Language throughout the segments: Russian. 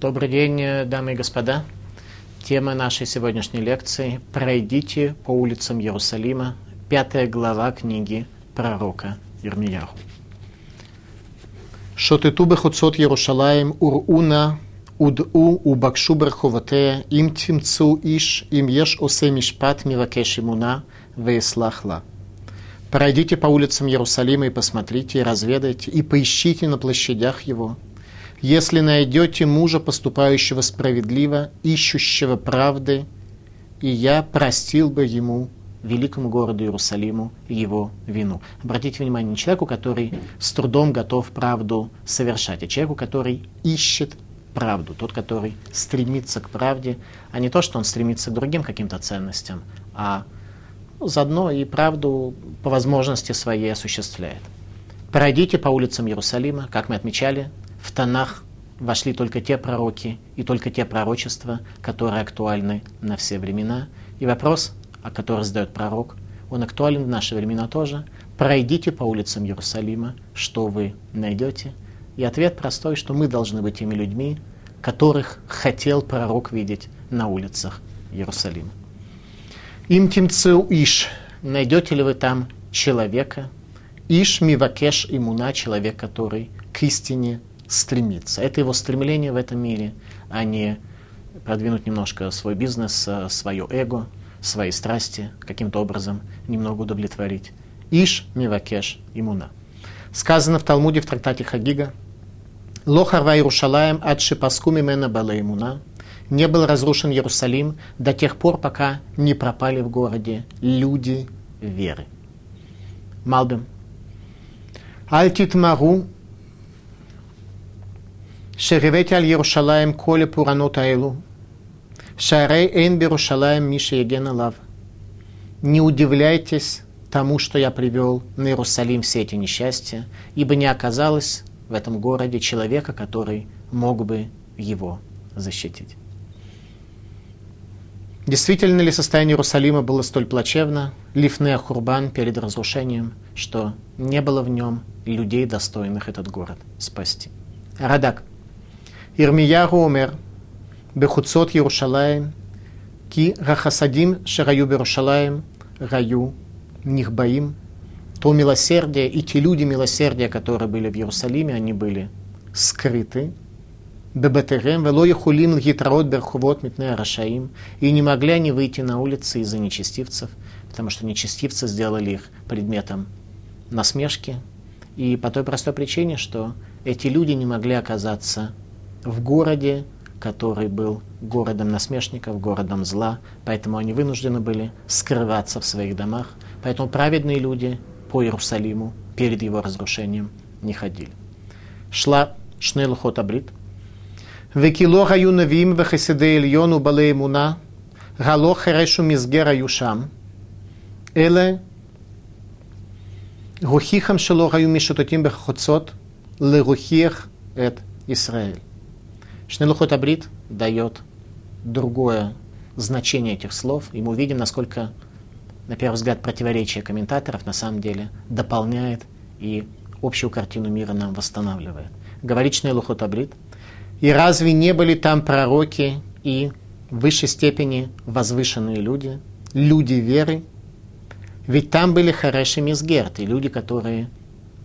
Добрый день, э, дамы и господа. Тема нашей сегодняшней лекции – «Пройдите по улицам Иерусалима», пятая глава книги пророка Ирмияху. Шотету бехуцот Ярушалаем ур'уна уд'у убакшу берховатея им тимцу иш им еш осе мишпат мивакеш имуна. Пройдите по улицам Иерусалима и посмотрите, и разведайте, и поищите на площадях его – если найдете мужа, поступающего справедливо, ищущего правды, и я простил бы ему, великому городу Иерусалиму, его вину. Обратите внимание, не человеку, который с трудом готов правду совершать, а человеку, который ищет правду, тот, который стремится к правде, а не то, что он стремится к другим каким-то ценностям, а заодно и правду по возможности своей осуществляет. Пройдите по улицам Иерусалима, как мы отмечали, в Танах вошли только те пророки и только те пророчества, которые актуальны на все времена. И вопрос, о который задает пророк, он актуален в наши времена тоже. Пройдите по улицам Иерусалима, что вы найдете? И ответ простой, что мы должны быть теми людьми, которых хотел пророк видеть на улицах Иерусалима. Им тимцеу иш. Найдете ли вы там человека? Иш мивакеш имуна, человек, который к истине стремится. Это его стремление в этом мире, а не продвинуть немножко свой бизнес, э, свое эго, свои страсти, каким-то образом немного удовлетворить. Иш мивакеш имуна. Сказано в Талмуде в трактате Хагига, Лохарва Иерушалаем ад шипаску мимена балаимуна не был разрушен Иерусалим до тех пор, пока не пропали в городе люди веры. Малбим. Альтит Мару Шеревете аль Ярушалаем коле пуранот айлу. Шарей эн берушалаем миша еген лав. Не удивляйтесь тому, что я привел на Иерусалим все эти несчастья, ибо не оказалось в этом городе человека, который мог бы его защитить. Действительно ли состояние Иерусалима было столь плачевно, Лифнея Хурбан перед разрушением, что не было в нем людей, достойных этот город спасти? Радак – Ирмия умер Бехуцот Иерушалаем, Ки Рахасадим Шараю Берушалаем, Раю Нихбаим. То милосердие и те люди милосердия, которые были в Иерусалиме, они были скрыты. Бебетерем, Вело Яхулим Лгитраот Берхувот Митне Рашаим. И не могли они выйти на улицы из-за нечестивцев, потому что нечестивцы сделали их предметом насмешки. И по той простой причине, что эти люди не могли оказаться в городе, который был городом насмешников, городом зла, поэтому они вынуждены были скрываться в своих домах, поэтому праведные люди по Иерусалиму перед его разрушением не ходили. Шла Шнелхот Абрит. Векилоха юнавим вехеседе ильону балеймуна гало херешу мизгера юшам. Эле гухихам шелоха юмишутотим бехоцот легухих эт Исраэль. Шнелухот Абрит дает другое значение этих слов, и мы увидим, насколько, на первый взгляд, противоречие комментаторов на самом деле дополняет и общую картину мира нам восстанавливает. Говорит Шнелухот Абрит – и разве не были там пророки и в высшей степени возвышенные люди, люди веры? Ведь там были Хареш и Мизгерт, и люди, которые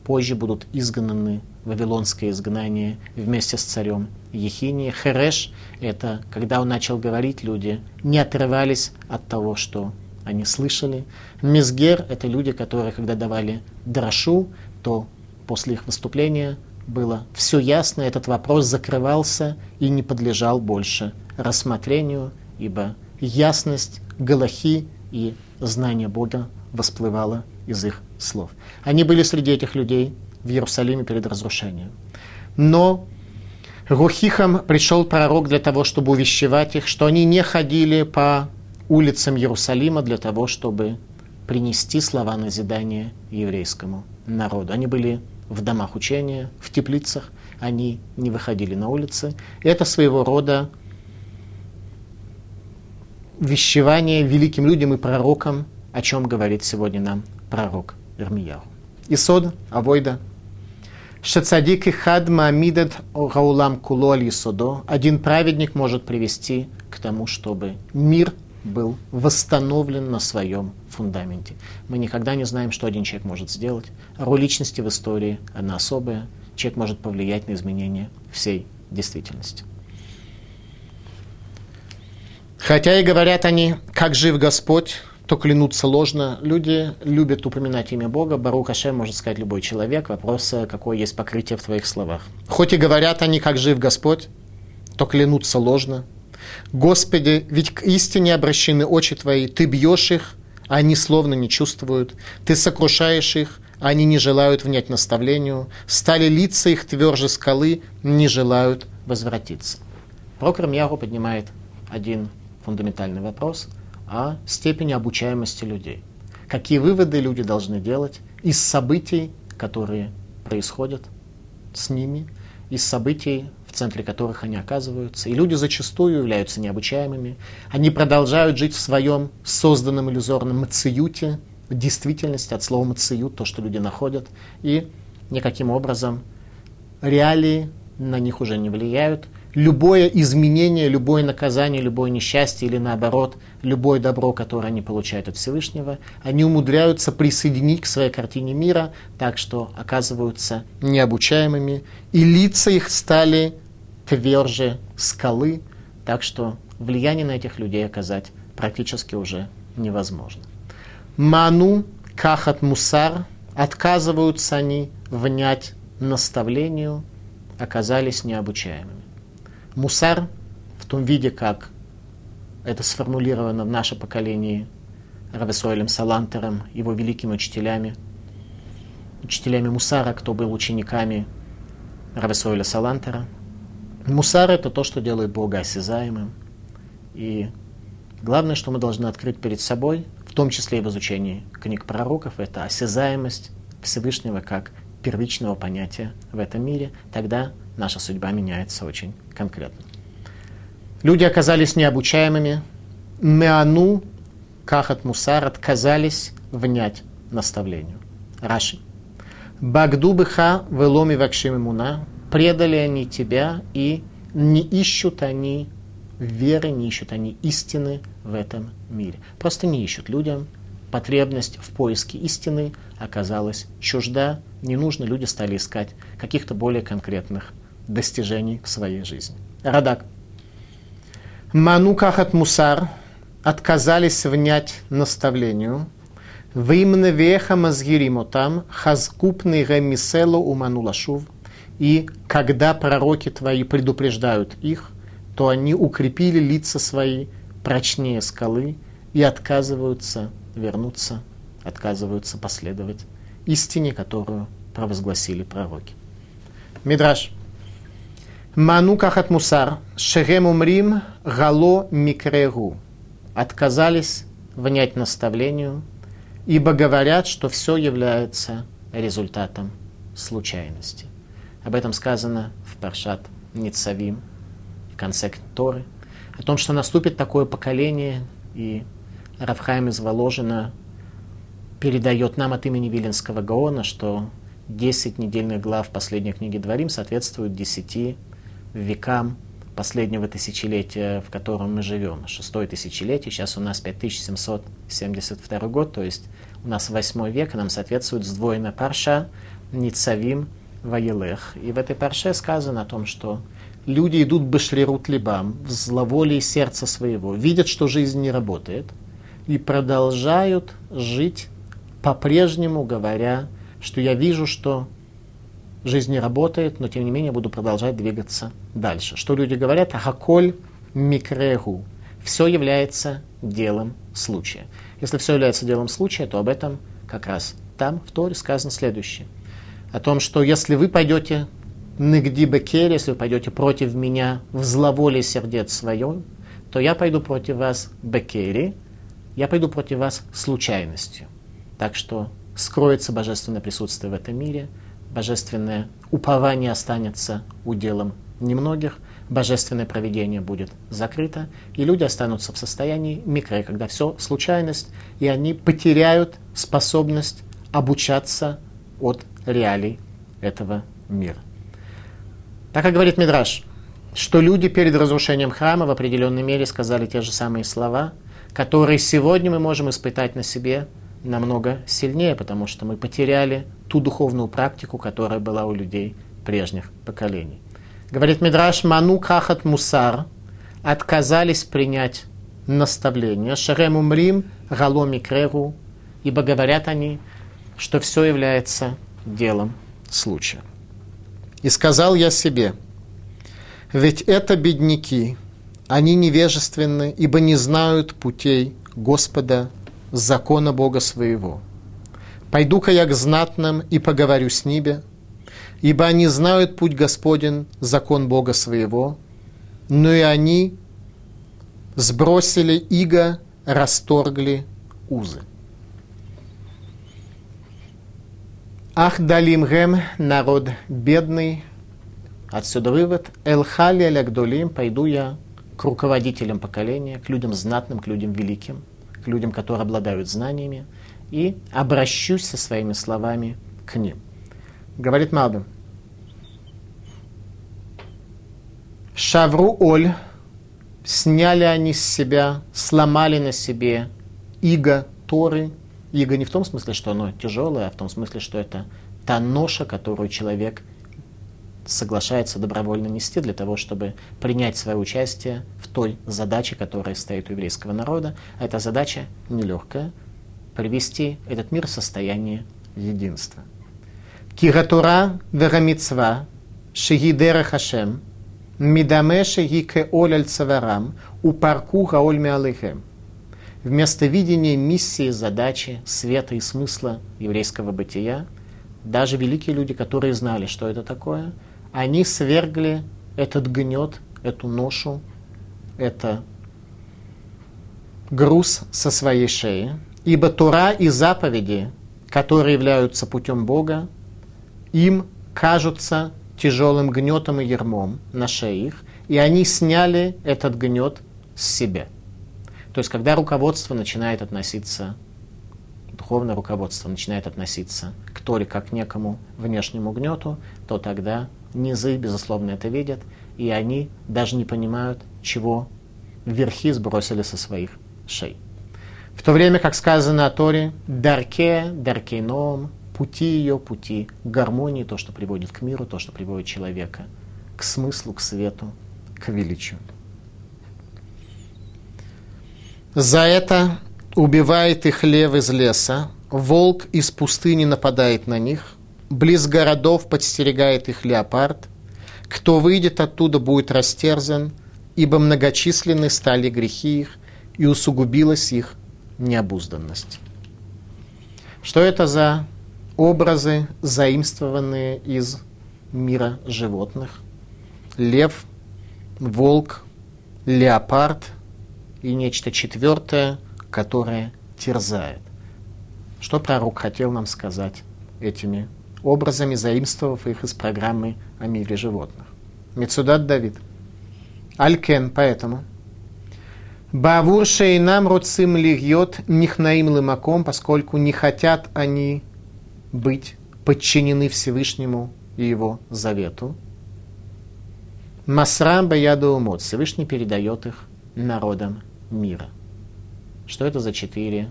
позже будут изгнаны в Вавилонское изгнание вместе с царем Ехиния. Хереш – это когда он начал говорить, люди не отрывались от того, что они слышали. Мизгер – это люди, которые, когда давали дрошу, то после их выступления было все ясно, этот вопрос закрывался и не подлежал больше рассмотрению, ибо ясность Галахи и знание Бога восплывало из их слов. Они были среди этих людей в Иерусалиме перед разрушением. Но Рухихам пришел пророк для того, чтобы увещевать их, что они не ходили по улицам Иерусалима для того, чтобы принести слова назидания еврейскому народу. Они были в домах учения, в теплицах, они не выходили на улицы. Это своего рода вещевание великим людям и пророкам, о чем говорит сегодня нам пророк Ирмияу. Исод, Авойда. Шацадик и хад маамидет гаулам кулоль судо. Один праведник может привести к тому, чтобы мир был восстановлен на своем фундаменте. Мы никогда не знаем, что один человек может сделать. Роль личности в истории, она особая. Человек может повлиять на изменение всей действительности. Хотя и говорят они, как жив Господь, то клянутся ложно. Люди любят упоминать имя Бога. Барух Ашем может сказать любой человек. Вопрос, какое есть покрытие в твоих словах. Хоть и говорят они, как жив Господь, то клянутся ложно. Господи, ведь к истине обращены очи Твои, Ты бьешь их, а они словно не чувствуют. Ты сокрушаешь их, а они не желают внять наставлению. Стали лица их тверже скалы, не желают возвратиться. Прокор Мьяру поднимает один фундаментальный вопрос – о степени обучаемости людей. Какие выводы люди должны делать из событий, которые происходят с ними, из событий, в центре которых они оказываются. И люди зачастую являются необучаемыми. Они продолжают жить в своем созданном иллюзорном мациюте, действительности от слова мациют, то, что люди находят, и никаким образом реалии на них уже не влияют, любое изменение, любое наказание, любое несчастье или наоборот, любое добро, которое они получают от Всевышнего, они умудряются присоединить к своей картине мира, так что оказываются необучаемыми, и лица их стали тверже скалы, так что влияние на этих людей оказать практически уже невозможно. Ману, кахат мусар, отказываются они внять наставлению, оказались необучаемыми. Мусар в том виде, как это сформулировано в наше поколении Равесуэлем Салантером, его великими учителями, учителями Мусара, кто был учениками Равесуэля Салантера. Мусар – это то, что делает Бога осязаемым. И главное, что мы должны открыть перед собой, в том числе и в изучении книг пророков, это осязаемость Всевышнего как первичного понятия в этом мире. Тогда наша судьба меняется очень конкретно. Люди оказались необучаемыми. Меану, кахат мусар, отказались внять наставлению. Раши. Багдубыха веломи вакшим имуна. Предали они тебя и не ищут они веры, не ищут они истины в этом мире. Просто не ищут людям. Потребность в поиске истины оказалась чужда. Не нужно, люди стали искать каких-то более конкретных достижений в своей жизни. Радак. Ману кахат мусар отказались внять наставлению. Вимне веха мазгиримотам хазкупный ремисело уману лашув. И когда пророки твои предупреждают их, то они укрепили лица свои прочнее скалы и отказываются вернуться, отказываются последовать истине, которую провозгласили пророки. Мидраш. Ману кахат мусар, шерем умрим, гало микрегу. Отказались внять наставлению, ибо говорят, что все является результатом случайности. Об этом сказано в Паршат Ницавим, в конце Торы, о том, что наступит такое поколение, и Равхайм из Воложина передает нам от имени Виленского Гаона, что 10 недельных глав последней книги Дворим соответствуют 10 векам последнего тысячелетия, в котором мы живем. Шестое тысячелетие, сейчас у нас 5772 год, то есть у нас восьмой век, нам соответствует сдвоенная парша Ницавим Ваелех. И в этой парше сказано о том, что люди идут бешрирут либам, в зловолии сердца своего, видят, что жизнь не работает, и продолжают жить по-прежнему, говоря, что я вижу, что жизнь не работает, но тем не менее буду продолжать двигаться дальше. Что люди говорят? Ахаколь микрегу. Все является делом случая. Если все является делом случая, то об этом как раз там в Торе сказано следующее. О том, что если вы пойдете нигди бекер, если вы пойдете против меня в зловолие сердец своем, то я пойду против вас бекери, я пойду против вас случайностью. Так что скроется божественное присутствие в этом мире – божественное упование останется уделом немногих, божественное проведение будет закрыто, и люди останутся в состоянии микро, когда все случайность, и они потеряют способность обучаться от реалий этого мира. Так как говорит Мидраш, что люди перед разрушением храма в определенной мере сказали те же самые слова, которые сегодня мы можем испытать на себе намного сильнее, потому что мы потеряли ту духовную практику, которая была у людей прежних поколений. Говорит Мидраш, ману кахат мусар, отказались принять наставление, шарем умрим, галоми крегу, ибо говорят они, что все является делом случая. И сказал я себе, ведь это бедняки, они невежественны, ибо не знают путей Господа, закона Бога своего. Пойду-ка я к знатным и поговорю с ними, ибо они знают путь Господен, закон Бога своего, но и они сбросили иго, расторгли узы. Ах, далим гем, народ бедный. Отсюда вывод. Элхали алягдолим, пойду я к руководителям поколения, к людям знатным, к людям великим, людям, которые обладают знаниями, и обращусь со своими словами к ним. Говорит Малбим. Шавру Оль, сняли они с себя, сломали на себе иго Торы. Иго не в том смысле, что оно тяжелое, а в том смысле, что это та ноша, которую человек соглашается добровольно нести для того, чтобы принять свое участие в той задаче, которая стоит у еврейского народа. А эта задача нелегкая – привести этот мир в состояние единства. Киратура верамицва шигидера хашем мидаме шиги кеоль аль цаварам упарку гаоль миалыхем. Вместо видения миссии, задачи, света и смысла еврейского бытия, даже великие люди, которые знали, что это такое – они свергли этот гнет, эту ношу, это груз со своей шеи. Ибо Тура и заповеди, которые являются путем Бога, им кажутся тяжелым гнетом и ермом на шее их, и они сняли этот гнет с себя. То есть, когда руководство начинает относиться, духовное руководство начинает относиться к Торе как к некому внешнему гнету, то тогда Низы, безусловно, это видят, и они даже не понимают, чего верхи сбросили со своих шей. В то время, как сказано о Торе, дарке, даркейном, пути ее, пути гармонии, то, что приводит к миру, то, что приводит человека к смыслу, к свету, к величию. За это убивает их лев из леса, волк из пустыни нападает на них, Близ городов подстерегает их леопард. Кто выйдет оттуда, будет растерзан, ибо многочисленны стали грехи их, и усугубилась их необузданность. Что это за образы, заимствованные из мира животных? Лев, волк, леопард и нечто четвертое, которое терзает. Что пророк хотел нам сказать этими образами, заимствовав их из программы о мире животных. Мецудат Давид. Алькен, поэтому. Бавур шейнам руцим льет нихнаим лымаком, поскольку не хотят они быть подчинены Всевышнему и его завету. Масрам баяду умот. Всевышний передает их народам мира. Что это за четыре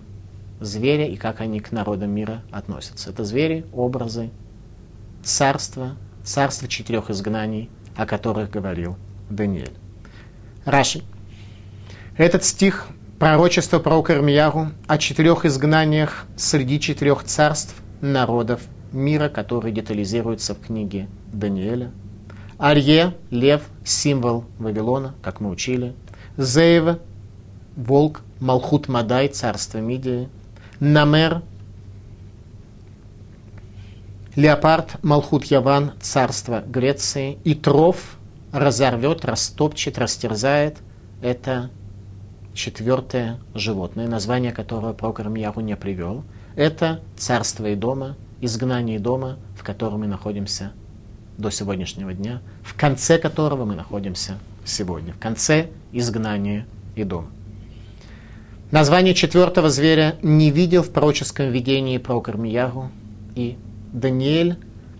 зверя и как они к народам мира относятся. Это звери, образы, царства, царства четырех изгнаний, о которых говорил Даниэль. Раши. Этот стих пророчество про Кармияру о четырех изгнаниях среди четырех царств народов мира, которые детализируются в книге Даниэля. Арье, лев, символ Вавилона, как мы учили. Зеева, волк, Малхут Мадай, царство Мидии. Намер, Леопард, Малхут Яван, царство Греции, и Тров разорвет, растопчет, растерзает. Это четвертое животное, название которого Прокор Мьяру не привел. Это царство и дома, изгнание дома, в котором мы находимся до сегодняшнего дня, в конце которого мы находимся сегодня, в конце изгнания и дома. Название четвертого зверя не видел в пророческом видении про Кармиягу и Даниэль,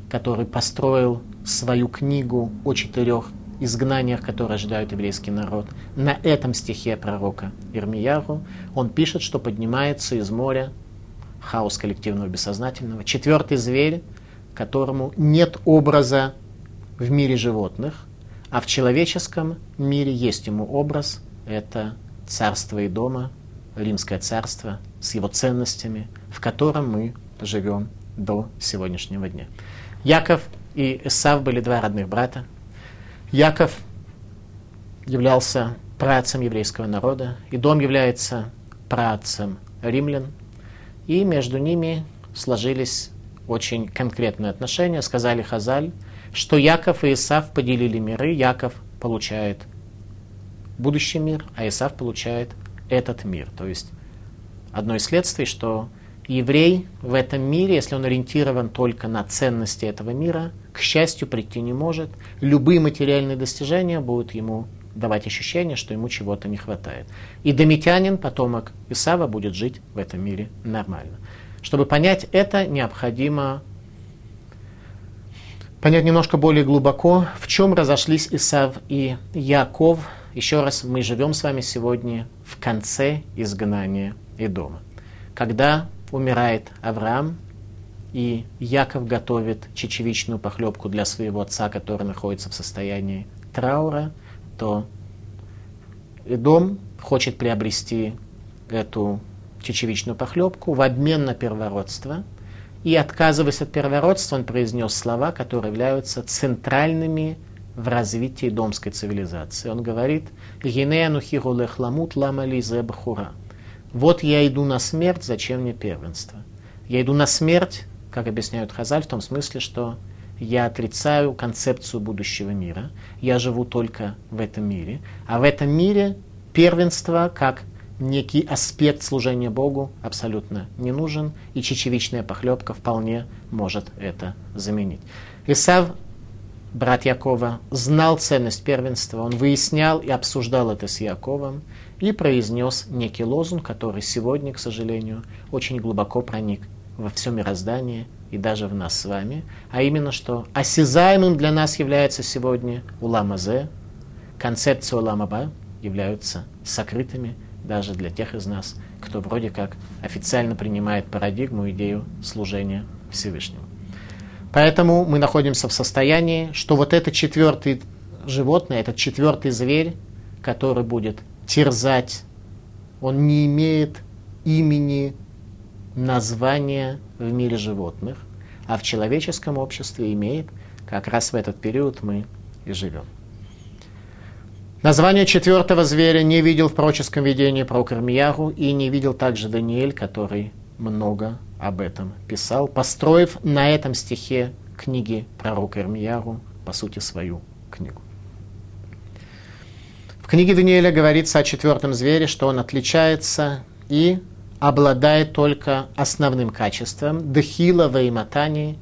который построил свою книгу о четырех изгнаниях, которые ожидают еврейский народ. На этом стихе пророка Ирмияру он пишет, что поднимается из моря хаос коллективного бессознательного. Четвертый зверь, которому нет образа в мире животных, а в человеческом мире есть ему образ. Это царство и дома, римское царство с его ценностями, в котором мы живем до сегодняшнего дня. Яков и Исав были два родных брата. Яков являлся працем еврейского народа, и дом является працем римлян, и между ними сложились очень конкретные отношения. Сказали Хазаль, что Яков и Исав поделили миры. Яков получает будущий мир, а Исав получает этот мир. То есть одно из следствий, что еврей в этом мире, если он ориентирован только на ценности этого мира, к счастью прийти не может. Любые материальные достижения будут ему давать ощущение, что ему чего-то не хватает. И домитянин, потомок Исава, будет жить в этом мире нормально. Чтобы понять это, необходимо понять немножко более глубоко, в чем разошлись Исав и Яков. Еще раз, мы живем с вами сегодня в конце изгнания Идома. Когда умирает Авраам, и Яков готовит чечевичную похлебку для своего отца, который находится в состоянии траура, то Идом хочет приобрести эту чечевичную похлебку в обмен на первородство. И отказываясь от первородства, он произнес слова, которые являются центральными в развитии домской цивилизации. Он говорит, ламут бахура». Вот я иду на смерть, зачем мне первенство? Я иду на смерть, как объясняют Хазаль, в том смысле, что я отрицаю концепцию будущего мира. Я живу только в этом мире. А в этом мире первенство, как некий аспект служения Богу, абсолютно не нужен. И чечевичная похлебка вполне может это заменить. Исав, брат Якова, знал ценность первенства. Он выяснял и обсуждал это с Яковом и произнес некий лозунг, который сегодня, к сожалению, очень глубоко проник во все мироздание и даже в нас с вами, а именно, что осязаемым для нас является сегодня уламазе, концепция уламаба являются сокрытыми даже для тех из нас, кто вроде как официально принимает парадигму, идею служения Всевышнему. Поэтому мы находимся в состоянии, что вот это четвертый животное, этот четвертый зверь, который будет терзать. Он не имеет имени, названия в мире животных, а в человеческом обществе имеет. Как раз в этот период мы и живем. Название четвертого зверя не видел в пророческом видении про Кармияру и не видел также Даниэль, который много об этом писал, построив на этом стихе книги пророка Ирмияру, по сути, свою книгу. В книге Даниэля говорится о четвертом звере, что он отличается и обладает только основным качеством дхила вейматани,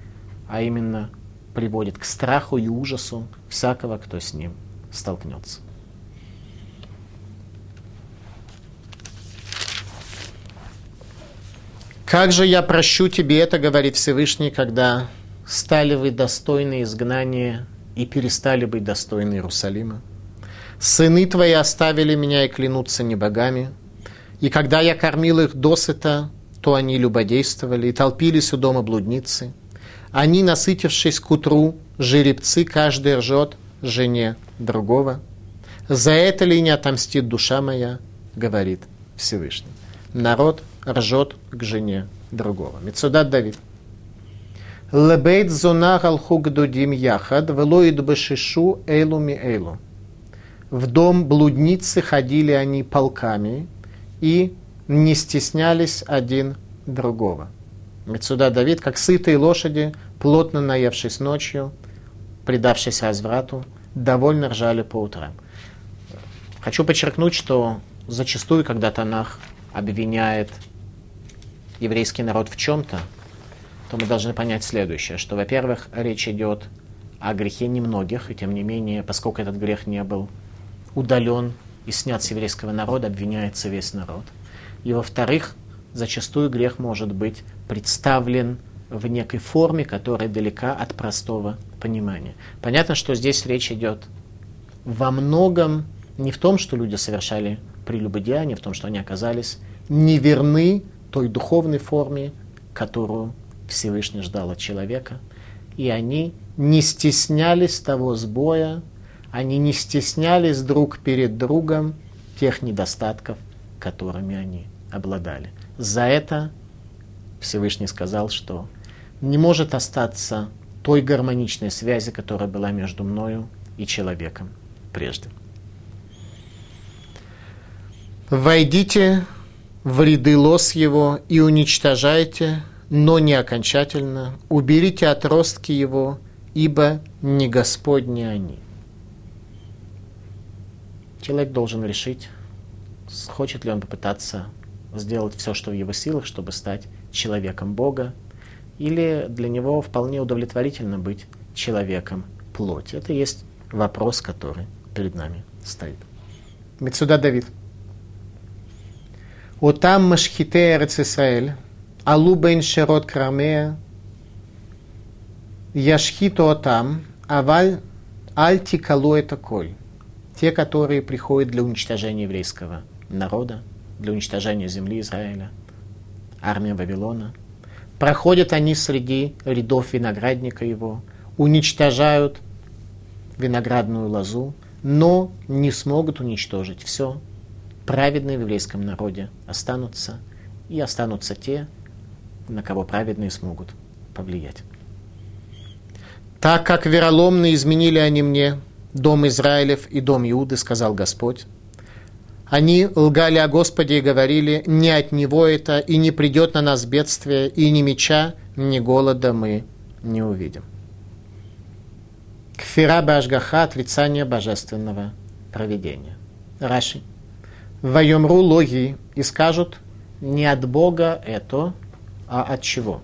а именно приводит к страху и ужасу всякого, кто с ним столкнется. Как же я прощу тебе это, говорит Всевышний, когда стали вы достойны изгнания и перестали быть достойны Иерусалима? Сыны твои оставили меня и клянутся не богами. И когда я кормил их досыта, то они любодействовали и толпились у дома блудницы. Они, насытившись к утру, жеребцы, каждый ржет жене другого. За это ли не отомстит душа моя, говорит Всевышний. Народ ржет к жене другого. Мецудат Давид. Лебейт зона галхуг дудим яхад, велоид бешишу эйлу ми эйлу. В дом блудницы ходили они полками и не стеснялись один другого. Мецуда Давид, как сытые лошади, плотно наевшись ночью, предавшись разврату, довольно ржали по утрам. Хочу подчеркнуть, что зачастую, когда Танах обвиняет еврейский народ в чем-то, то мы должны понять следующее, что, во-первых, речь идет о грехе немногих, и тем не менее, поскольку этот грех не был удален и снят с еврейского народа, обвиняется весь народ. И во-вторых, зачастую грех может быть представлен в некой форме, которая далека от простого понимание. Понятно, что здесь речь идет во многом не в том, что люди совершали прелюбодеяние, в том, что они оказались неверны той духовной форме, которую Всевышний ждал от человека. И они не стеснялись того сбоя, они не стеснялись друг перед другом тех недостатков, которыми они обладали. За это Всевышний сказал, что не может остаться той гармоничной связи, которая была между мною и человеком прежде. Войдите в ряды лос его и уничтожайте, но не окончательно, уберите отростки его, ибо не Господни они. Человек должен решить, хочет ли он попытаться сделать все, что в его силах, чтобы стать человеком Бога, или для него вполне удовлетворительно быть человеком плоти. Это есть вопрос, который перед нами стоит. Мецуда Давид. Отам машхите Эрец Исраэль, алу бен шерот крамея, яшхиту отам, аваль альти калу это коль. Те, которые приходят для уничтожения еврейского народа, для уничтожения земли Израиля, армия Вавилона. Проходят они среди рядов виноградника его, уничтожают виноградную лозу, но не смогут уничтожить все. Праведные в еврейском народе останутся, и останутся те, на кого праведные смогут повлиять. Так как вероломно изменили они мне дом Израилев и дом Иуды, сказал Господь, они лгали о Господе и говорили, не от Него это, и не придет на нас бедствие, и ни меча, ни голода мы не увидим. Кфира Башгаха – отрицание божественного проведения. Раши. Вайомру логи и скажут, не от Бога это, а от чего?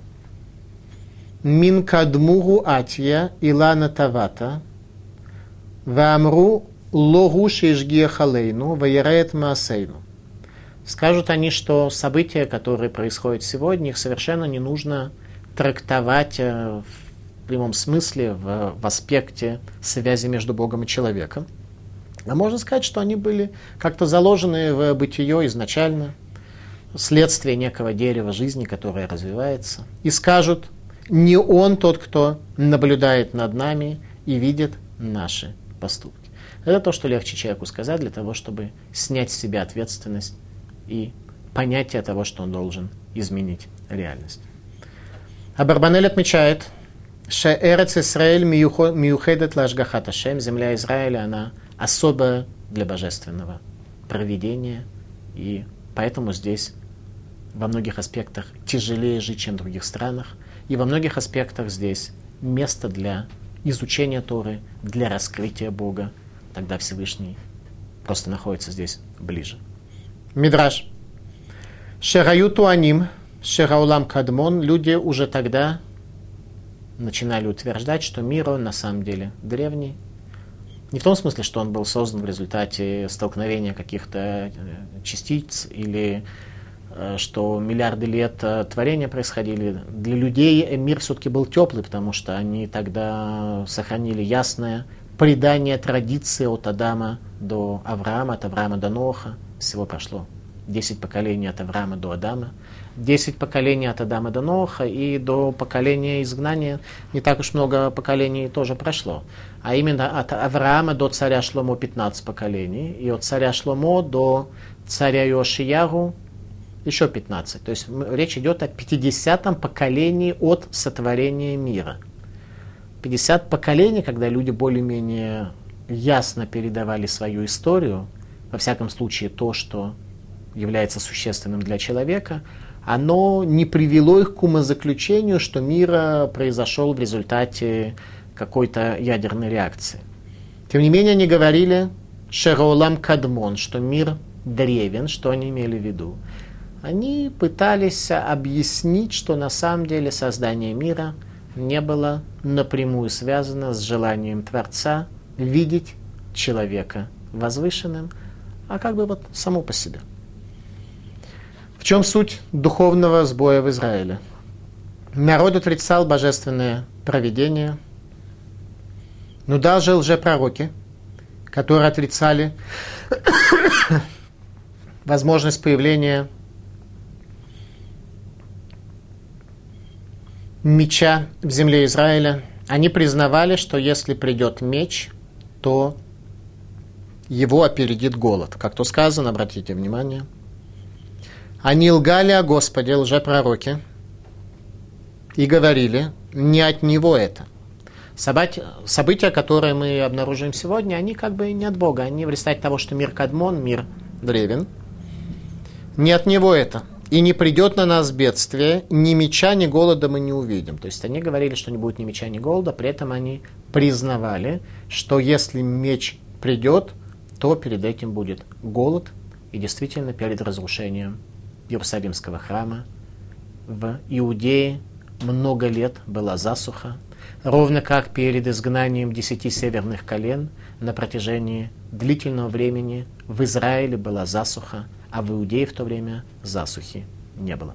Мин кадмуру атья илана тавата, вамру логу шишгия халейну, ваярет маасейну. Скажут они, что события, которые происходят сегодня, их совершенно не нужно трактовать э, в прямом смысле, в, в аспекте связи между Богом и человеком. А можно сказать, что они были как-то заложены в бытие изначально, следствие некого дерева жизни, которое развивается. И скажут, не он тот, кто наблюдает над нами и видит наши поступки. Это то, что легче человеку сказать для того, чтобы снять с себя ответственность и понятие того, что он должен изменить реальность. А Барбанель отмечает, Шеэрец Исраэль миюхедет лашгахат Ашем, земля Израиля, она особая для божественного проведения, и поэтому здесь во многих аспектах тяжелее жить, чем в других странах, и во многих аспектах здесь место для изучения Торы, для раскрытия Бога, тогда Всевышний просто находится здесь ближе. Мидраш. Шераюту аним, шераулам кадмон, люди уже тогда начинали утверждать, что мир, он на самом деле древний. Не в том смысле, что он был создан в результате столкновения каких-то э, частиц или э, что миллиарды лет э, творения происходили. Для людей мир все-таки был теплый, потому что они тогда сохранили ясное предание традиции от Адама до Авраама, от Авраама до Ноха. Всего прошло 10 поколений от Авраама до Адама. 10 поколений от Адама до Ноха, и до поколения изгнания не так уж много поколений тоже прошло. А именно от Авраама до царя Шломо 15 поколений, и от царя Шломо до царя Йошиягу еще 15. То есть речь идет о 50-м поколении от сотворения мира. 50 поколений, когда люди более-менее ясно передавали свою историю, во всяком случае то, что является существенным для человека, оно не привело их к умозаключению, что мир произошел в результате какой-то ядерной реакции. Тем не менее, они говорили Шероулам Кадмон, что мир древен, что они имели в виду. Они пытались объяснить, что на самом деле создание мира не было напрямую связано с желанием Творца видеть человека возвышенным, а как бы вот само по себе – в чем суть духовного сбоя в Израиле? Народ отрицал божественное проведение, Но даже лжепророки, которые отрицали возможность появления меча в земле Израиля, они признавали, что если придет меч, то его опередит голод. Как то сказано, обратите внимание. Они лгали о Господе, лжепророки, и говорили, не от Него это. События, которые мы обнаруживаем сегодня, они как бы не от Бога. Они в результате того, что мир кадмон, мир древен. Не от Него это и не придет на нас бедствие, ни меча, ни голода мы не увидим. То есть они говорили, что не будет ни меча, ни голода, при этом они признавали, что если меч придет, то перед этим будет голод, и действительно перед разрушением Иерусалимского храма в Иудее много лет была засуха, ровно как перед изгнанием десяти северных колен на протяжении длительного времени в Израиле была засуха, а в Иудее в то время засухи не было.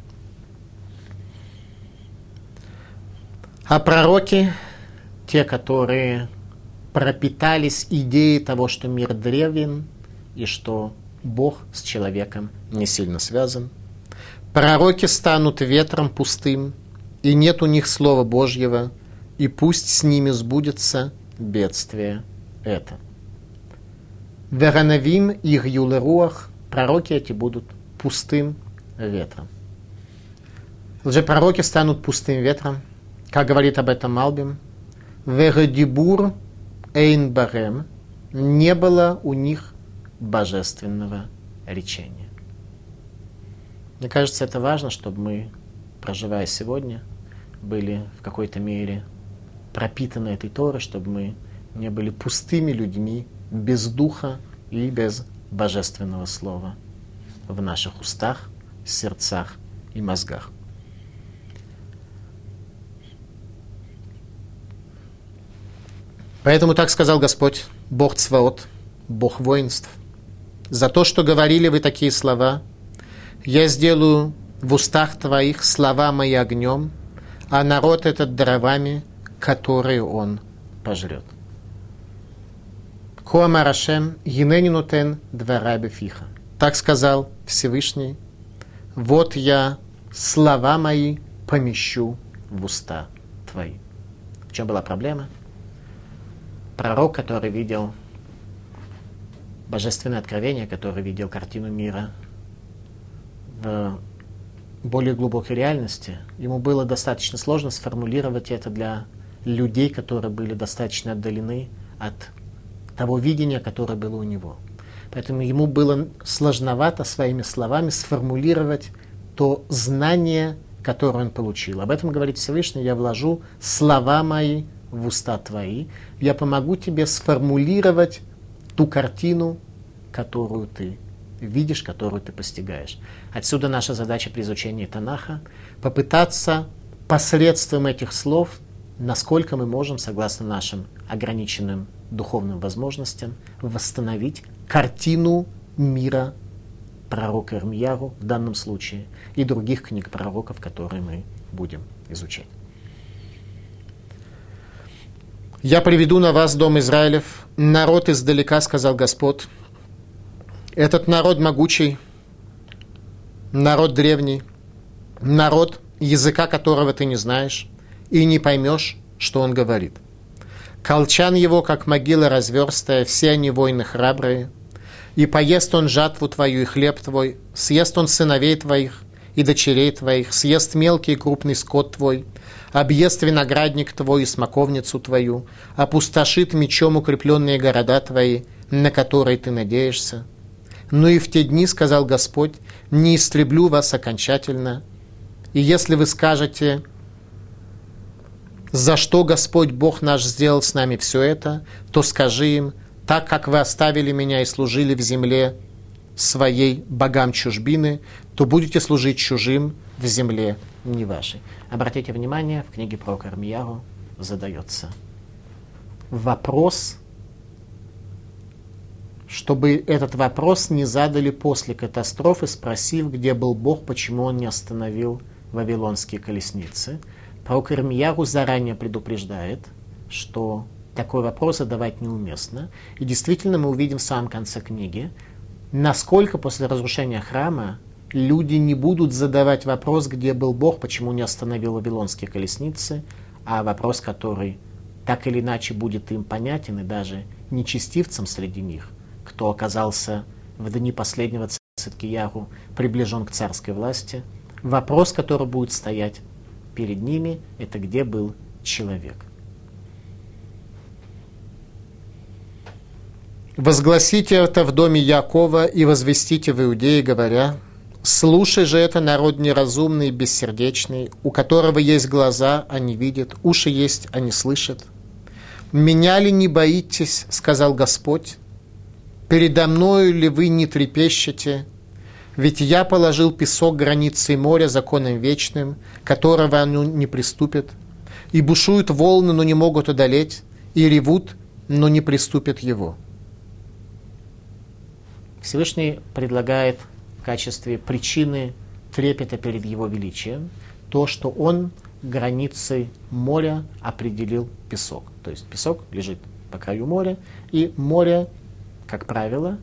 А пророки, те, которые пропитались идеей того, что мир древен и что Бог с человеком не сильно связан. Пророки станут ветром пустым, и нет у них слова Божьего, и пусть с ними сбудется бедствие это. Веранавим их юлеруах пророки эти будут пустым ветром. Лжепророки станут пустым ветром, как говорит об этом Малбим. Вередибур эйн барем не было у них божественного речения. Мне кажется, это важно, чтобы мы, проживая сегодня, были в какой-то мере пропитаны этой Торой, чтобы мы не были пустыми людьми, без духа и без божественного слова в наших устах, сердцах и мозгах. Поэтому так сказал Господь, Бог Цваот, Бог воинств. За то, что говорили вы такие слова, я сделаю в устах твоих слова мои огнем, а народ этот дровами, которые он пожрет. Коамарашем Гиненинутен двора фиха. Так сказал Всевышний. Вот я слова мои помещу в уста твои. В чем была проблема? Пророк, который видел божественное откровение, который видел картину мира более глубокой реальности, ему было достаточно сложно сформулировать это для людей, которые были достаточно отдалены от того видения, которое было у него. Поэтому ему было сложновато своими словами сформулировать то знание, которое он получил. Об этом говорит Всевышний, я вложу слова мои в уста твои, я помогу тебе сформулировать ту картину, которую ты видишь, которую ты постигаешь. Отсюда наша задача при изучении Танаха – попытаться посредством этих слов, насколько мы можем, согласно нашим ограниченным духовным возможностям восстановить картину мира пророка Ирмияру в данном случае и других книг пророков, которые мы будем изучать. «Я приведу на вас, дом Израилев, народ издалека, сказал Господь. Этот народ могучий, народ древний, народ, языка которого ты не знаешь, и не поймешь, что он говорит – Колчан его, как могила разверстая, все они воины храбрые. И поест он жатву твою и хлеб твой, съест он сыновей твоих и дочерей твоих, съест мелкий и крупный скот твой, объест виноградник твой и смоковницу твою, опустошит мечом укрепленные города твои, на которые ты надеешься. Но и в те дни, сказал Господь, не истреблю вас окончательно. И если вы скажете, за что Господь Бог наш сделал с нами все это, то скажи им, так как вы оставили меня и служили в земле своей богам чужбины, то будете служить чужим в земле не вашей. Обратите внимание, в книге про Кармияру задается вопрос, чтобы этот вопрос не задали после катастрофы, спросив, где был Бог, почему он не остановил вавилонские колесницы – Пророк Ирмияру заранее предупреждает, что такой вопрос задавать неуместно. И действительно мы увидим в самом конце книги, насколько после разрушения храма люди не будут задавать вопрос, где был Бог, почему не остановил вавилонские колесницы, а вопрос, который так или иначе будет им понятен и даже нечестивцам среди них, кто оказался в дни последнего Циткияру приближен к царской власти, вопрос, который будет стоять перед ними, это где был человек. Возгласите это в доме Якова и возвестите в Иудее, говоря, «Слушай же это, народ неразумный и бессердечный, у которого есть глаза, а не видят, уши есть, а не слышат. Меня ли не боитесь, — сказал Господь, — передо мною ли вы не трепещете, ведь я положил песок границей моря законом вечным, которого оно не приступит, и бушуют волны, но не могут одолеть, и ревут, но не приступят его». Всевышний предлагает в качестве причины трепета перед его величием то, что он границей моря определил песок. То есть песок лежит по краю моря, и море, как правило,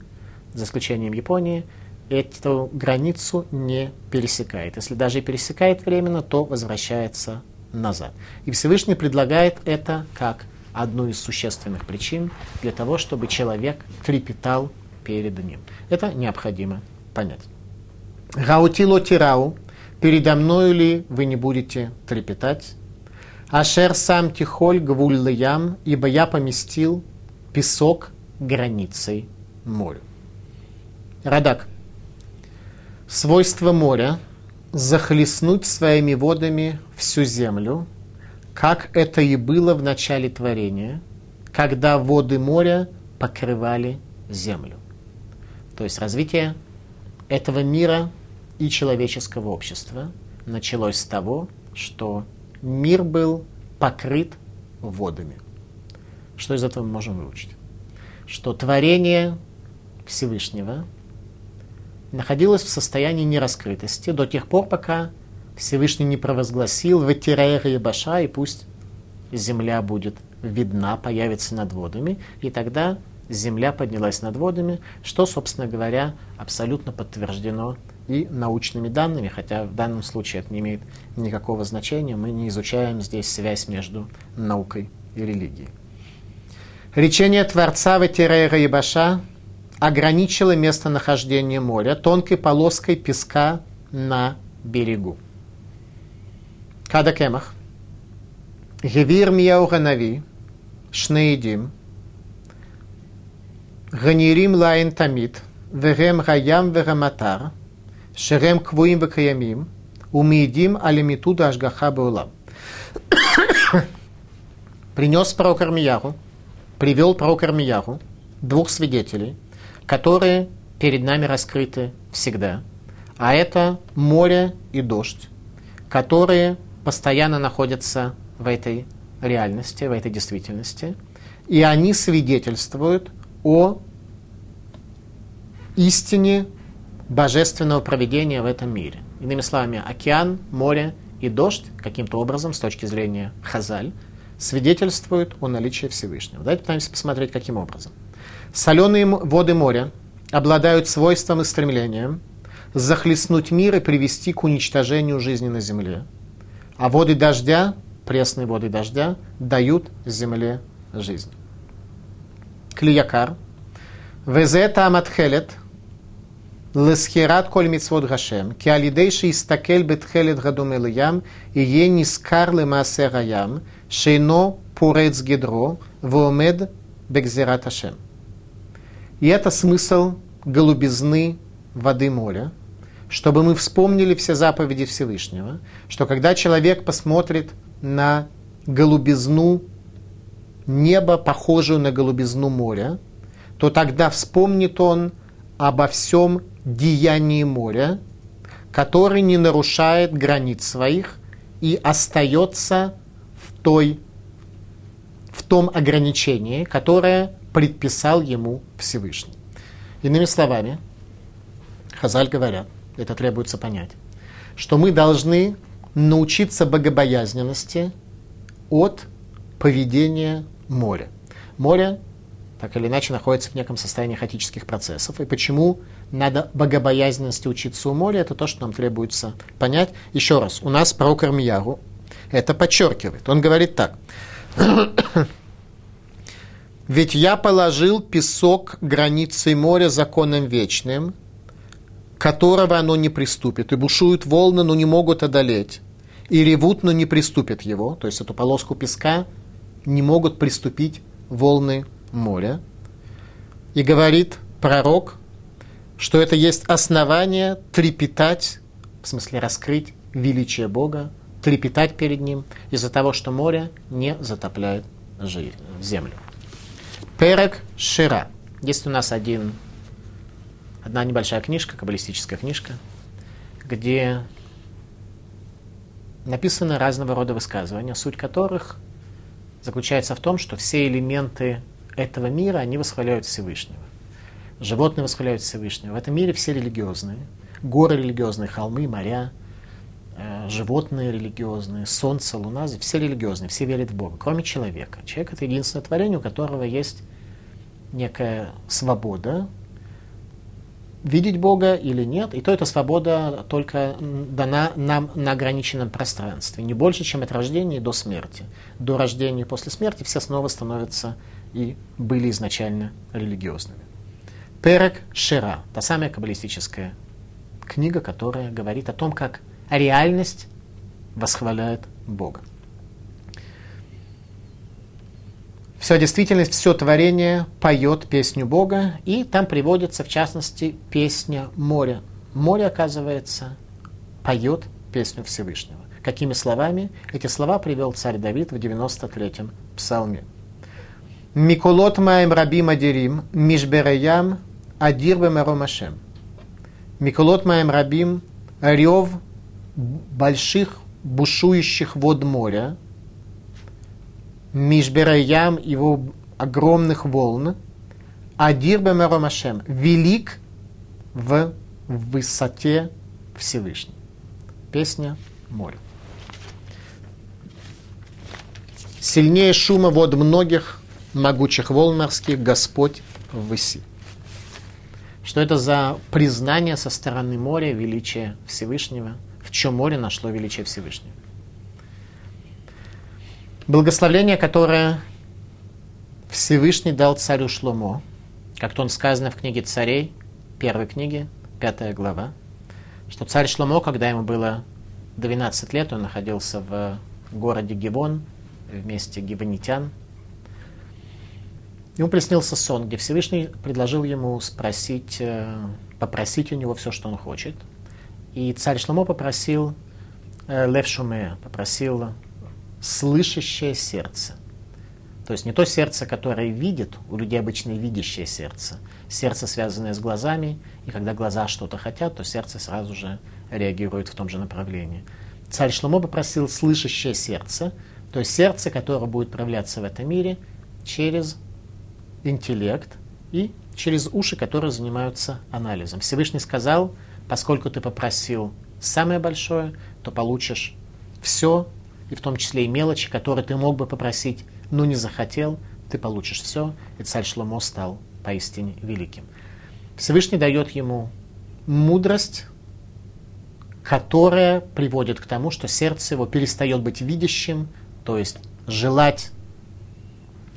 за исключением Японии, эту границу не пересекает. Если даже и пересекает временно, то возвращается назад. И Всевышний предлагает это как одну из существенных причин для того, чтобы человек трепетал перед ним. Это необходимо понять. Раутило тирау, передо мною ли вы не будете трепетать? Ашер сам тихоль гвуль ям, ибо я поместил песок границей моря. Радак. Свойство моря – захлестнуть своими водами всю землю, как это и было в начале творения, когда воды моря покрывали землю. То есть развитие этого мира и человеческого общества началось с того, что мир был покрыт водами. Что из этого мы можем выучить? Что творение Всевышнего находилось в состоянии нераскрытости до тех пор, пока Всевышний не провозгласил «Ветирея и баша» и пусть земля будет видна, появится над водами, и тогда Земля поднялась над водами, что, собственно говоря, абсолютно подтверждено и научными данными, хотя в данном случае это не имеет никакого значения, мы не изучаем здесь связь между наукой и религией. Речение Творца Ватерейра Ебаша ограничило местонахождение моря тонкой полоской песка на берегу. Кадакемах. Гевир Мияуганави. Шнеидим. Ганирим Лаин Тамид. Вегем Гаям Вегаматар. Шерем Квуим Векаямим. Умиедим Алимитуда Ашгаха Баулам. Принес пророк Армияру привел пророк Армияру двух свидетелей, которые перед нами раскрыты всегда. А это море и дождь, которые постоянно находятся в этой реальности, в этой действительности. И они свидетельствуют о истине божественного проведения в этом мире. Иными словами, океан, море и дождь каким-то образом, с точки зрения Хазаль, свидетельствуют о наличии Всевышнего. Давайте пытаемся посмотреть, каким образом. Соленые воды моря обладают свойством и стремлением захлестнуть мир и привести к уничтожению жизни на земле. А воды дождя, пресные воды дождя, дают земле жизнь. Клиякар. Везета аматхелет – Лесхират коль митцвот Гашем, ки алидейши истакель бетхелет гадум эльям, и е нискар лемаасе раям, шейно пурец гидро, воомед бекзират Ашем. И это смысл голубизны воды моря, чтобы мы вспомнили все заповеди Всевышнего, что когда человек посмотрит на голубизну неба, похожую на голубизну моря, то тогда вспомнит он – обо всем деянии моря, который не нарушает границ своих и остается в, той, в том ограничении, которое предписал ему Всевышний. Иными словами, Хазаль говорят, это требуется понять, что мы должны научиться богобоязненности от поведения моря. Море так или иначе находится в неком состоянии хаотических процессов. И почему надо богобоязненности учиться у моря, это то, что нам требуется понять. Еще раз, у нас про Кармияру это подчеркивает. Он говорит так. Ведь я положил песок границей моря законом вечным, которого оно не приступит, и бушуют волны, но не могут одолеть, и ревут, но не приступят его, то есть эту полоску песка не могут приступить волны моря. И говорит пророк, что это есть основание трепетать, в смысле раскрыть величие Бога, трепетать перед Ним из-за того, что море не затопляет землю. Перек Шира. Есть у нас один, одна небольшая книжка, каббалистическая книжка, где написаны разного рода высказывания, суть которых заключается в том, что все элементы этого мира, они восхваляют Всевышнего. Животные восхваляют Всевышнего. В этом мире все религиозные. Горы религиозные, холмы, моря, э, животные религиозные, солнце, луна, все религиозные, все верят в Бога, кроме человека. Человек это единственное творение, у которого есть некая свобода видеть Бога или нет, и то эта свобода только дана нам на ограниченном пространстве, не больше, чем от рождения до смерти. До рождения и после смерти все снова становятся и были изначально религиозными. Перек Шира, та самая каббалистическая книга, которая говорит о том, как реальность восхваляет Бога. Вся действительность, все творение поет песню Бога, и там приводится, в частности, песня моря. Море, оказывается, поет песню Всевышнего. Какими словами? Эти слова привел царь Давид в 93-м псалме. Миколот маем рабим адирим, мишбереям адир бемером Ашем. Миколот маем рабим, рев больших бушующих вод моря, мишбереям его огромных волн, адир бемером Ашем, велик в высоте Всевышней. Песня моря. Сильнее шума вод многих могучих волн морских Господь выси. Что это за признание со стороны моря величия Всевышнего? В чем море нашло величие Всевышнего? Благословление, которое Всевышний дал царю Шломо, как то он сказано в книге царей, первой книге, пятая глава, что царь Шломо, когда ему было 12 лет, он находился в городе Гивон, вместе гивонитян, Ему приснился сон, где Всевышний предложил ему спросить, э, попросить у него все, что он хочет. И царь Шломо попросил э, Лев Шуме, попросил слышащее сердце. То есть не то сердце, которое видит, у людей обычно видящее сердце. Сердце, связанное с глазами, и когда глаза что-то хотят, то сердце сразу же реагирует в том же направлении. Царь Шломо попросил слышащее сердце, то есть сердце, которое будет проявляться в этом мире через интеллект и через уши, которые занимаются анализом. Всевышний сказал, поскольку ты попросил самое большое, то получишь все, и в том числе и мелочи, которые ты мог бы попросить, но не захотел, ты получишь все, и царь Шломо стал поистине великим. Всевышний дает ему мудрость, которая приводит к тому, что сердце его перестает быть видящим, то есть желать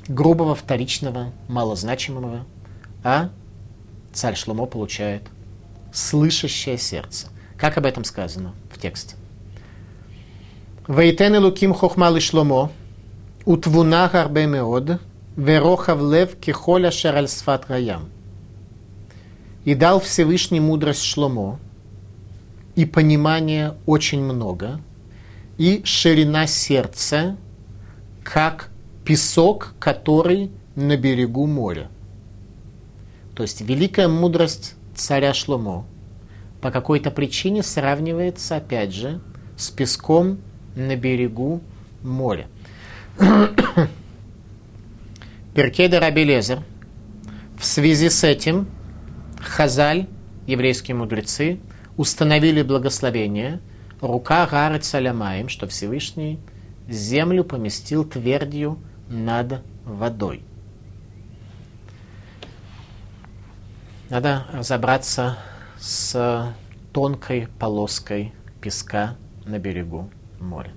грубого, вторичного, малозначимого, а царь Шломо получает слышащее сердце. Как об этом сказано в тексте? Вейтен луким хохма шломо, утвуна гарбе меод, верохав лев кихоля шараль сфат раям. И дал Всевышний мудрость Шломо, и понимание очень много, и ширина сердца, как песок, который на берегу моря. То есть великая мудрость царя Шломо по какой-то причине сравнивается, опять же, с песком на берегу моря. Перкеда Рабелезер. В связи с этим Хазаль, еврейские мудрецы, установили благословение рука Гары Цалямаем, что Всевышний землю поместил твердью над водой. Надо разобраться с тонкой полоской песка на берегу моря.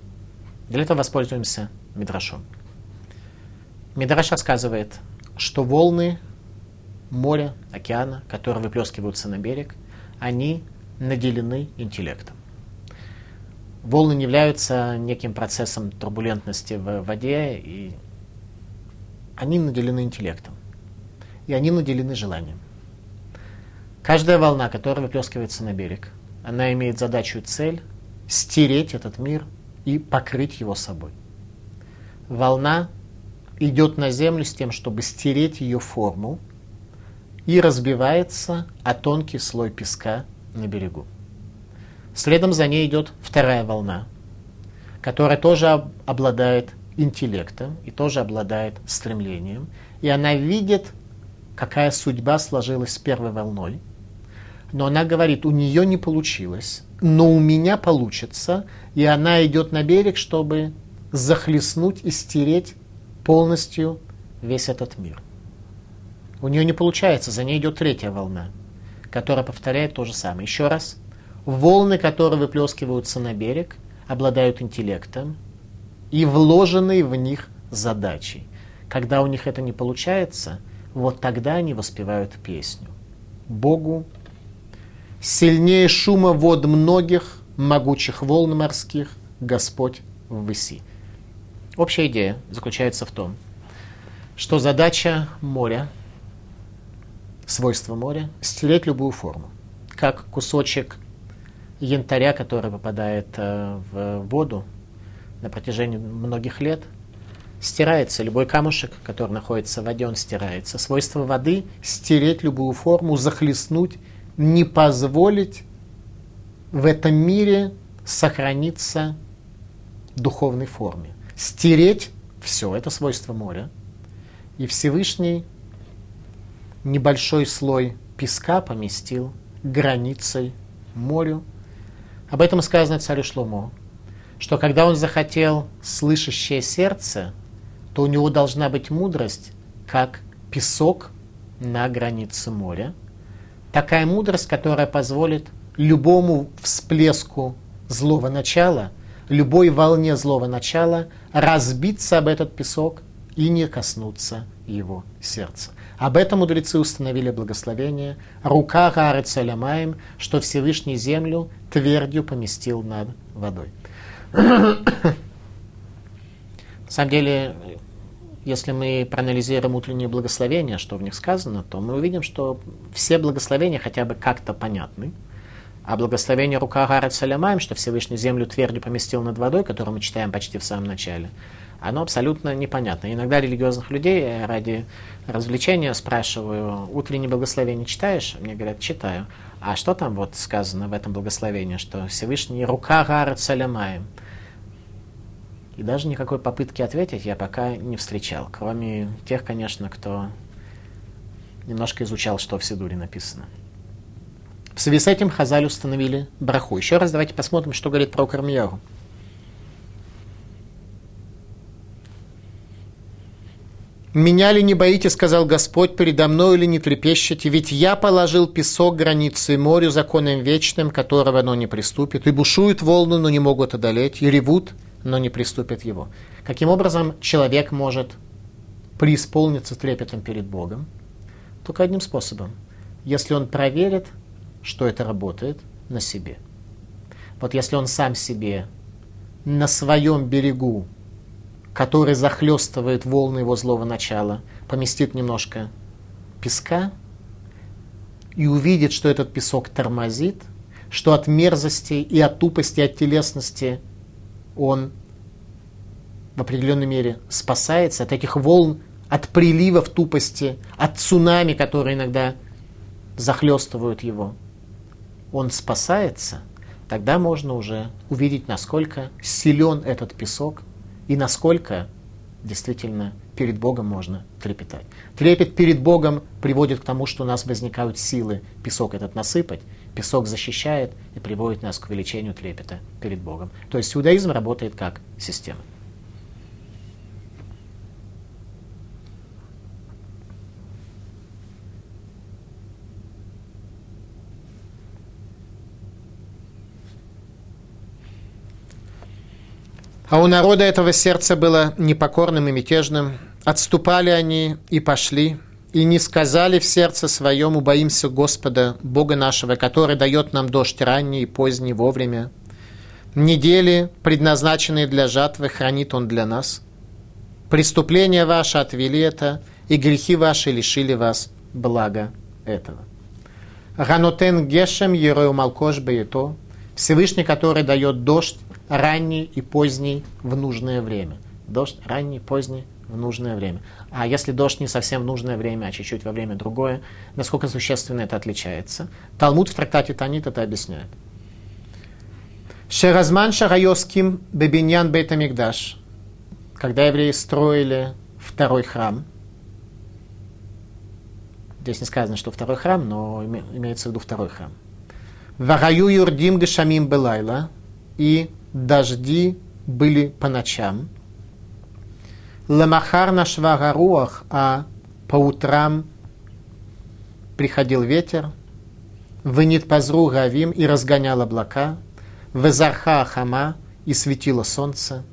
Для этого воспользуемся Мидрашом. Мидраш рассказывает, что волны моря, океана, которые выплескиваются на берег, они наделены интеллектом. Волны не являются неким процессом турбулентности в воде и они наделены интеллектом. И они наделены желанием. Каждая волна, которая выплескивается на берег, она имеет задачу и цель стереть этот мир и покрыть его собой. Волна идет на землю с тем, чтобы стереть ее форму и разбивается о тонкий слой песка на берегу. Следом за ней идет вторая волна, которая тоже обладает интеллектом и тоже обладает стремлением. И она видит, какая судьба сложилась с первой волной. Но она говорит, у нее не получилось, но у меня получится. И она идет на берег, чтобы захлестнуть и стереть полностью весь этот мир. У нее не получается, за ней идет третья волна, которая повторяет то же самое. Еще раз. Волны, которые выплескиваются на берег, обладают интеллектом и вложенные в них задачей. Когда у них это не получается, вот тогда они воспевают песню. Богу сильнее шума вод многих, могучих волн морских, Господь в выси. Общая идея заключается в том, что задача моря, свойство моря, стереть любую форму. Как кусочек янтаря, который попадает э, в воду на протяжении многих лет, стирается. Любой камушек, который находится в воде, он стирается. Свойство воды – стереть любую форму, захлестнуть, не позволить в этом мире сохраниться духовной форме стереть все, это свойство моря. И Всевышний небольшой слой песка поместил границей морю. Об этом сказано царю Шломо, что когда он захотел слышащее сердце, то у него должна быть мудрость, как песок на границе моря. Такая мудрость, которая позволит любому всплеску злого начала – любой волне злого начала разбиться об этот песок и не коснуться его сердца. Об этом мудрецы установили благословение. Рука Гарецалямаем, что Всевышний землю твердью поместил над водой. На самом деле, если мы проанализируем утренние благословения, что в них сказано, то мы увидим, что все благословения хотя бы как-то понятны. А благословение рука Гарат Салямаем, что Всевышний землю твердью поместил над водой, которую мы читаем почти в самом начале, оно абсолютно непонятно. Иногда религиозных людей ради развлечения спрашиваю, утреннее благословение читаешь? Мне говорят, читаю. А что там вот сказано в этом благословении, что Всевышний рука Гарат Салямаем? И даже никакой попытки ответить я пока не встречал, кроме тех, конечно, кто немножко изучал, что в Сидуре написано. В связи с этим Хазаль установили браху. Еще раз давайте посмотрим, что говорит про Кармияру. «Меня ли не боитесь, — сказал Господь, — передо мной ли не трепещете? Ведь я положил песок границы морю законом вечным, которого оно не приступит, и бушуют волны, но не могут одолеть, и ревут, но не приступят его». Каким образом человек может преисполниться трепетом перед Богом? Только одним способом. Если он проверит что это работает на себе. Вот если он сам себе на своем берегу, который захлестывает волны его злого начала, поместит немножко песка и увидит, что этот песок тормозит, что от мерзости и от тупости, от телесности он в определенной мере спасается от этих волн, от приливов тупости, от цунами, которые иногда захлестывают его – он спасается, тогда можно уже увидеть, насколько силен этот песок и насколько действительно перед Богом можно трепетать. Трепет перед Богом приводит к тому, что у нас возникают силы песок этот насыпать, песок защищает и приводит нас к увеличению трепета перед Богом. То есть иудаизм работает как система. А у народа этого сердце было непокорным и мятежным. Отступали они и пошли, и не сказали в сердце своем, убоимся Господа, Бога нашего, который дает нам дождь ранний и поздний вовремя. Недели, предназначенные для жатвы, хранит Он для нас. Преступления ваши отвели это, и грехи ваши лишили вас блага этого. Ганотен Гешем Ереу Малкош Беето, Всевышний, который дает дождь ранний и поздний в нужное время. Дождь ранний, поздний в нужное время. А если дождь не совсем в нужное время, а чуть-чуть во время другое, насколько существенно это отличается? Талмуд в трактате Танит это объясняет. Шеразман Шарайоским Бебиньян Бейтамикдаш. Когда евреи строили второй храм, здесь не сказано, что второй храм, но имеется в виду второй храм. Вараю юрдим гешамим белайла, и дожди были по ночам – Ламахар на швагаруах, а по утрам приходил ветер, вынит пазру гавим и разгонял облака, везарха хама и светило солнце,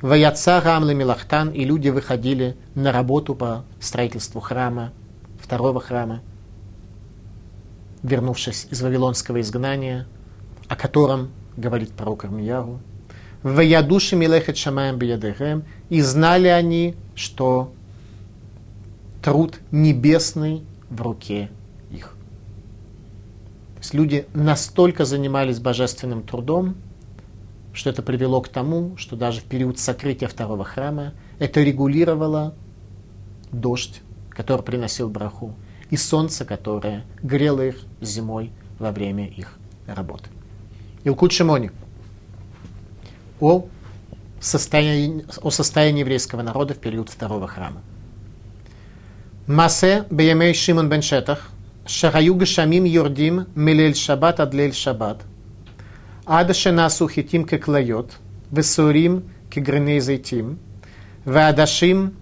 ваяца рамлы милахтан, и люди выходили на работу по строительству храма, второго храма, вернувшись из вавилонского изгнания, о котором говорит пророк Армияру, Ваядуши милехет шамаем биядехем. И знали они, что труд небесный в руке их. То есть люди настолько занимались божественным трудом, что это привело к тому, что даже в период сокрытия второго храма это регулировало дождь, который приносил браху, и солнце, которое грело их зимой во время их работы. Илкут Шимони о состоянии, о состоянии еврейского народа в период второго храма. Масе беемей Шимон бен Шетах, шараю шамим юрдим милель шабат адлель шабат. ада шенасу хитим кеклайот, весурим кегреней зайтим, ваадашим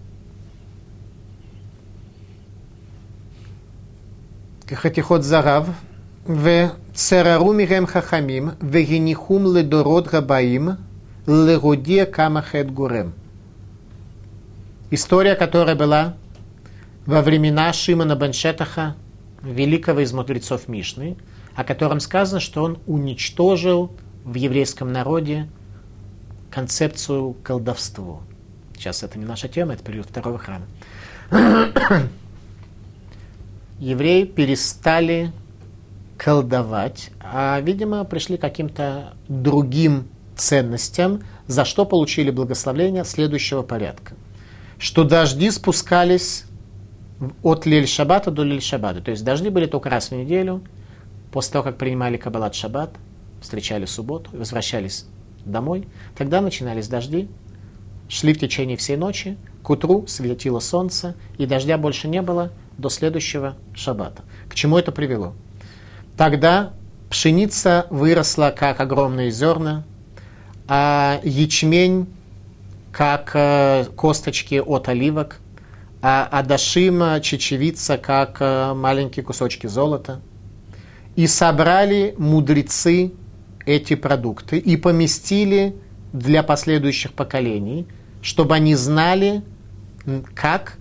Хатихот Зарав, в Церару Мирем Хахамим, в Генихум Ледород Габаим, Легуде Камахет Гурем. История, которая была во времена Шимона Баншетаха, великого из мудрецов Мишны, о котором сказано, что он уничтожил в еврейском народе концепцию колдовства. Сейчас это не наша тема, это период второго храма. Евреи перестали колдовать, а, видимо, пришли каким-то другим ценностям, за что получили благословление следующего порядка. Что дожди спускались от Лель-Шаббата до Лель-Шаббата. То есть дожди были только раз в неделю, после того, как принимали Каббалат Шаббат, встречали субботу, возвращались домой. Тогда начинались дожди, шли в течение всей ночи, к утру светило солнце, и дождя больше не было до следующего шаббата. К чему это привело? Тогда пшеница выросла, как огромные зерна, а ячмень как э, косточки от оливок, а адашима, чечевица, как э, маленькие кусочки золота. И собрали мудрецы эти продукты и поместили для последующих поколений, чтобы они знали, как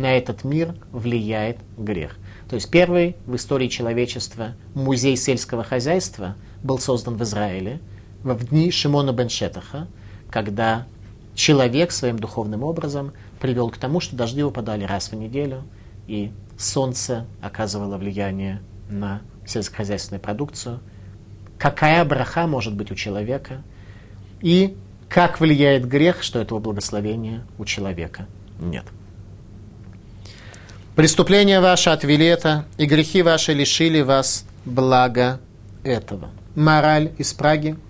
на этот мир влияет грех. То есть первый в истории человечества музей сельского хозяйства был создан в Израиле – в дни Шимона бен Шетаха, когда человек своим духовным образом привел к тому, что дожди выпадали раз в неделю, и солнце оказывало влияние на сельскохозяйственную продукцию, какая браха может быть у человека, и как влияет грех, что этого благословения у человека нет. Преступления ваши отвели это, и грехи ваши лишили вас блага этого. Мораль из Праги –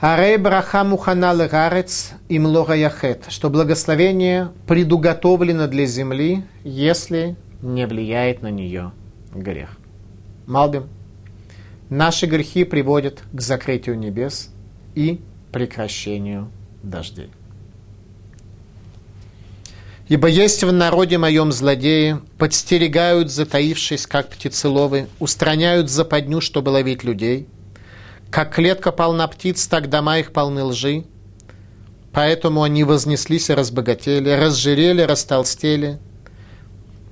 Арей браха мухана легарец им яхет, что благословение предуготовлено для земли, если не влияет на нее грех. Малбим. Наши грехи приводят к закрытию небес и прекращению дождей. Ибо есть в народе моем злодеи, подстерегают, затаившись, как птицеловы, устраняют западню, чтобы ловить людей – Как клетка полна птиц, так дома их полны лжи. Поэтому они вознеслись и разбогатели, разжирели, растолстели,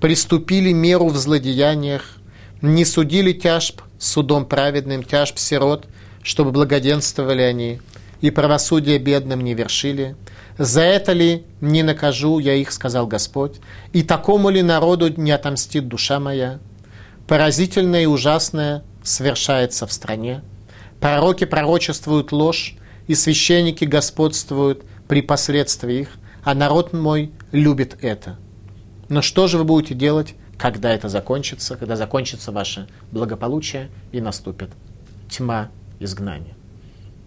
приступили меру в злодеяниях, не судили тяжб судом праведным, тяжб сирот, чтобы благоденствовали они, и правосудие бедным не вершили. За это ли не накажу я их, сказал Господь, и такому ли народу не отомстит душа моя? Поразительное и ужасное совершается в стране. Пророки пророчествуют ложь, и священники господствуют при последствиях, а народ мой любит это. Но что же вы будете делать, когда это закончится, когда закончится ваше благополучие и наступит тьма изгнания?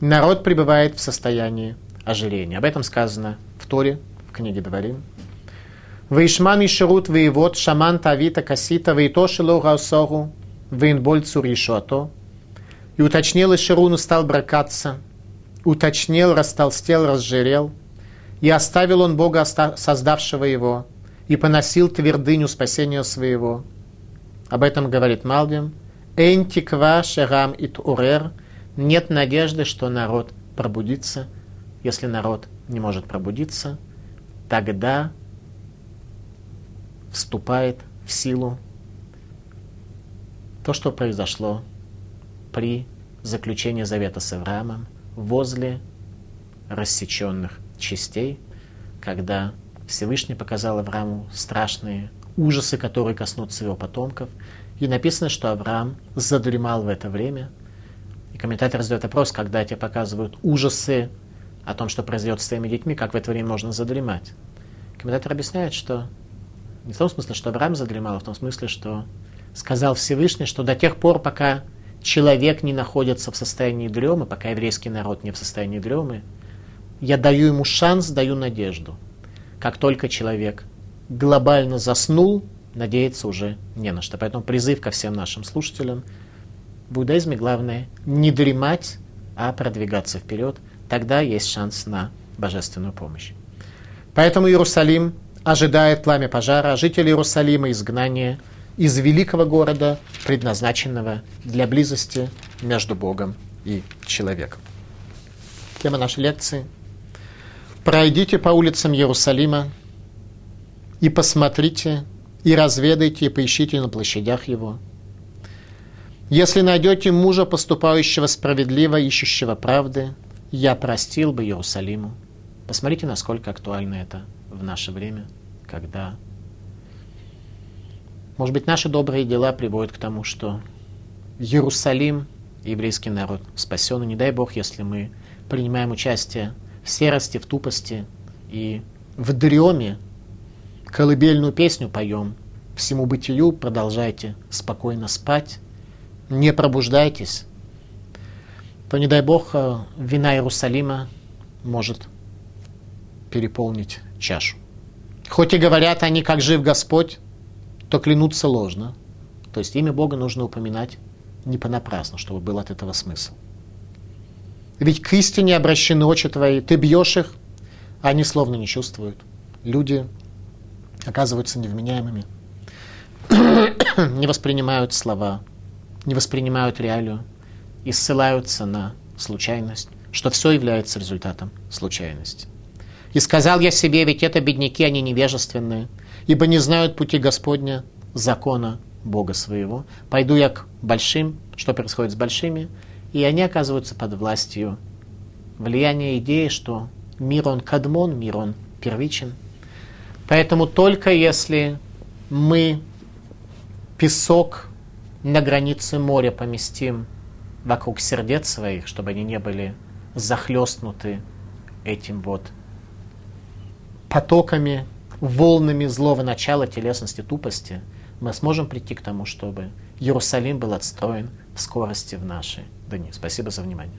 Народ пребывает в состоянии ожирения. Об этом сказано в Торе, в книге Дворим. Вейшман Ишерут Вейвод Шаман Тавита Касита Вейтошило Раусору Вейнболь Цуришуато. И уточнил Ишеруну стал бракаться, уточнил, растолстел, разжирел, и оставил он Бога, создавшего его, и поносил твердыню спасения своего. Об этом говорит Малбим. Энтиква шерам ит урер. Нет надежды, что народ пробудится. Если народ не может пробудиться, тогда вступает в силу то, что произошло при заключении завета с Авраамом возле рассеченных частей, когда Всевышний показал Аврааму страшные ужасы, которые коснутся его потомков. И написано, что Авраам задремал в это время. И комментатор задает вопрос, когда тебе показывают ужасы о том, что произойдет с твоими детьми, как в это время можно задремать. Комментатор объясняет, что не в том смысле, что Авраам задремал, а в том смысле, что сказал Всевышний, что до тех пор, пока человек не находится в состоянии дремы, пока еврейский народ не в состоянии дремы, я даю ему шанс, даю надежду – как только человек глобально заснул, надеяться уже не на что. Поэтому призыв ко всем нашим слушателям. В буддизме главное не дремать, а продвигаться вперед. Тогда есть шанс на божественную помощь. Поэтому Иерусалим ожидает пламя пожара, а жители Иерусалима изгнания из великого города, предназначенного для близости между Богом и человеком. Тема нашей лекции – Пройдите по улицам Иерусалима и посмотрите, и разведайте, и поищите на площадях его. Если найдете мужа, поступающего справедливо, ищущего правды, я простил бы Иерусалиму. Посмотрите, насколько актуально это в наше время, когда, может быть, наши добрые дела приводят к тому, что Иерусалим, еврейский народ, спасен. И не дай Бог, если мы принимаем участие в серости, в тупости и в дреме колыбельную песню поем. Всему бытию продолжайте спокойно спать, не пробуждайтесь. То, не дай Бог, э, вина Иерусалима может переполнить чашу. Хоть и говорят они, как жив Господь, то клянутся ложно. То есть имя Бога нужно упоминать не понапрасну, чтобы был от этого смысл. Ведь к истине обращены очи твои, ты бьешь их, а они словно не чувствуют. Люди оказываются невменяемыми, не воспринимают слова, не воспринимают реалию и ссылаются на случайность, что все является результатом случайности. И сказал я себе, ведь это бедняки, они невежественные, ибо не знают пути Господня, закона Бога своего. Пойду я к большим, что происходит с большими, и они оказываются под властью влияния идеи, что мир он кадмон, мир он первичен. Поэтому только если мы песок на границе моря поместим вокруг сердец своих, чтобы они не были захлестнуты этим вот потоками, волнами злого начала, телесности, тупости, мы сможем прийти к тому, чтобы Иерусалим был отстроен в скорости в наши дни. Спасибо за внимание.